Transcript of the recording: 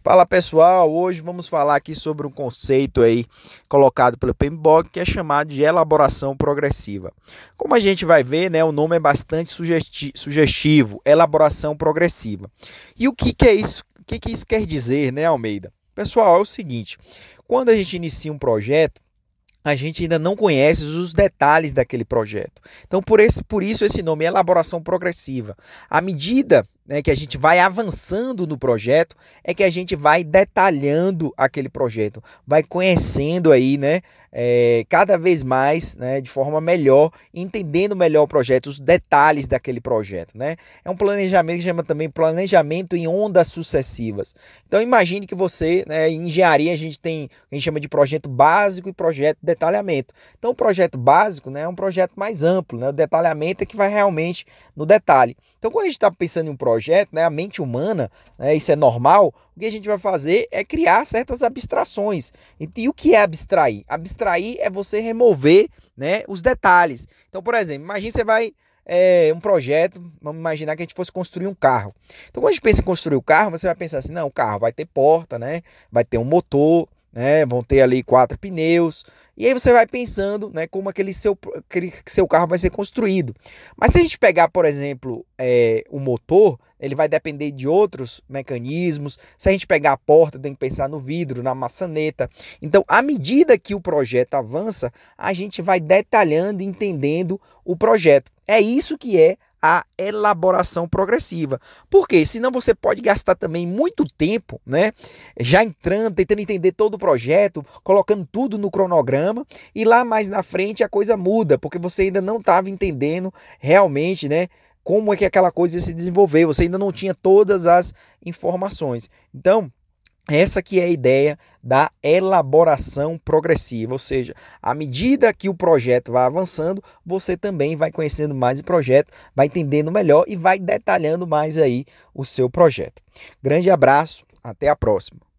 Fala pessoal, hoje vamos falar aqui sobre um conceito aí colocado pelo PMBOK que é chamado de elaboração progressiva. Como a gente vai ver, né, o nome é bastante sugestivo, elaboração progressiva. E o que, que é isso? O que, que isso quer dizer, né, Almeida? Pessoal, é o seguinte: quando a gente inicia um projeto, a gente ainda não conhece os detalhes daquele projeto. Então, por, esse, por isso esse nome elaboração progressiva. À medida né, que a gente vai avançando no projeto, é que a gente vai detalhando aquele projeto, vai conhecendo aí, né, é, cada vez mais, né, de forma melhor, entendendo melhor o projeto, os detalhes daquele projeto, né. É um planejamento que chama também planejamento em ondas sucessivas. Então imagine que você, né, em engenharia a gente tem, a gente chama de projeto básico e projeto de detalhamento. Então o projeto básico, né, é um projeto mais amplo, né, o detalhamento é que vai realmente no detalhe. Então quando a gente está pensando em um projeto né, a mente humana, né, isso é normal, o que a gente vai fazer é criar certas abstrações. E, e o que é abstrair? Abstrair é você remover né, os detalhes. Então, por exemplo, imagine você vai é, um projeto, vamos imaginar que a gente fosse construir um carro. Então, quando a gente pensa em construir o um carro, você vai pensar assim, não, o carro vai ter porta, né? Vai ter um motor, né? Vão ter ali quatro pneus. E aí você vai pensando, né, como aquele seu, aquele seu carro vai ser construído. Mas se a gente pegar, por exemplo, é, o motor, ele vai depender de outros mecanismos. Se a gente pegar a porta, tem que pensar no vidro, na maçaneta. Então, à medida que o projeto avança, a gente vai detalhando, entendendo o projeto. É isso que é a elaboração progressiva. Porque senão você pode gastar também muito tempo, né? Já entrando, tentando entender todo o projeto, colocando tudo no cronograma e lá mais na frente a coisa muda, porque você ainda não estava entendendo realmente, né? Como é que aquela coisa se desenvolver, você ainda não tinha todas as informações. Então, essa que é a ideia da elaboração progressiva, ou seja, à medida que o projeto vai avançando, você também vai conhecendo mais o projeto, vai entendendo melhor e vai detalhando mais aí o seu projeto. Grande abraço, até a próxima.